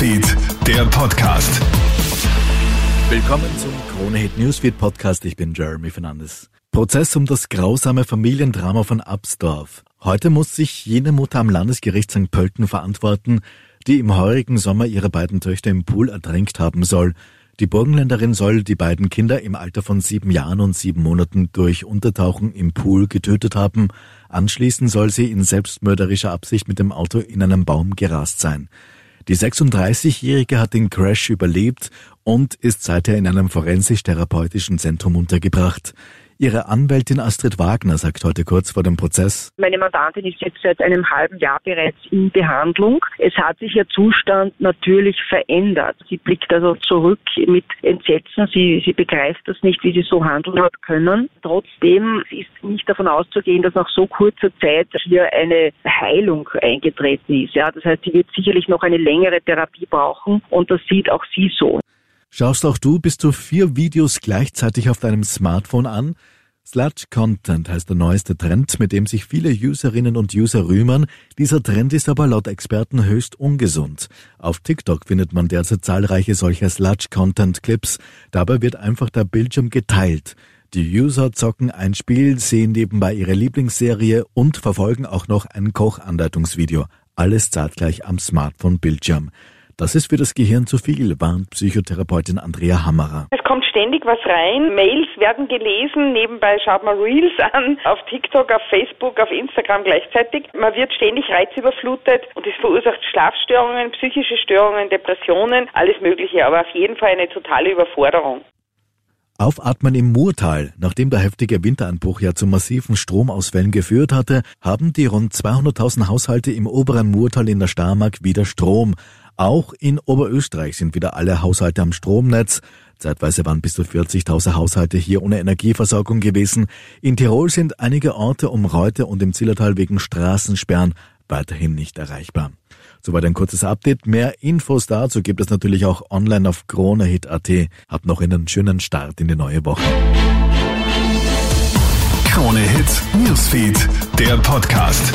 Newsfeed, der Podcast. Willkommen zum Krone Hit Newsfeed Podcast. Ich bin Jeremy Fernandes. Prozess um das grausame Familiendrama von Absdorf. Heute muss sich jene Mutter am Landesgericht St. Pölten verantworten, die im heurigen Sommer ihre beiden Töchter im Pool ertränkt haben soll. Die Burgenländerin soll die beiden Kinder im Alter von sieben Jahren und sieben Monaten durch Untertauchen im Pool getötet haben. Anschließend soll sie in selbstmörderischer Absicht mit dem Auto in einen Baum gerast sein. Die 36-Jährige hat den Crash überlebt und ist seither in einem forensisch-therapeutischen Zentrum untergebracht. Ihre Anwältin Astrid Wagner sagt heute kurz vor dem Prozess. Meine Mandantin ist jetzt seit einem halben Jahr bereits in Behandlung. Es hat sich ihr Zustand natürlich verändert. Sie blickt also zurück mit Entsetzen. Sie, sie begreift das nicht, wie sie so handeln hat können. Trotzdem ist nicht davon auszugehen, dass nach so kurzer Zeit hier eine Heilung eingetreten ist. Ja, das heißt, sie wird sicherlich noch eine längere Therapie brauchen und das sieht auch sie so. Schaust auch du bis zu vier Videos gleichzeitig auf deinem Smartphone an? Sludge Content heißt der neueste Trend, mit dem sich viele Userinnen und User rühmen. Dieser Trend ist aber laut Experten höchst ungesund. Auf TikTok findet man derzeit zahlreiche solcher Sludge Content Clips. Dabei wird einfach der Bildschirm geteilt. Die User zocken ein Spiel, sehen nebenbei ihre Lieblingsserie und verfolgen auch noch ein Kochanleitungsvideo. Alles zeitgleich am Smartphone-Bildschirm. Das ist für das Gehirn zu viel, warnt Psychotherapeutin Andrea Hammerer. Es kommt ständig was rein. Mails werden gelesen, nebenbei schaut man Reels an, auf TikTok, auf Facebook, auf Instagram gleichzeitig. Man wird ständig reizüberflutet und es verursacht Schlafstörungen, psychische Störungen, Depressionen, alles Mögliche, aber auf jeden Fall eine totale Überforderung. Aufatmen im Murtal. Nachdem der heftige Winteranbruch ja zu massiven Stromausfällen geführt hatte, haben die rund 200.000 Haushalte im oberen Murtal in der Starmark wieder Strom. Auch in Oberösterreich sind wieder alle Haushalte am Stromnetz. Zeitweise waren bis zu 40.000 Haushalte hier ohne Energieversorgung gewesen. In Tirol sind einige Orte um Reute und im Zillertal wegen Straßensperren weiterhin nicht erreichbar. Soweit ein kurzes Update. Mehr Infos dazu gibt es natürlich auch online auf kronehit.at. Habt noch einen schönen Start in die neue Woche. Krone Hit Newsfeed, der Podcast.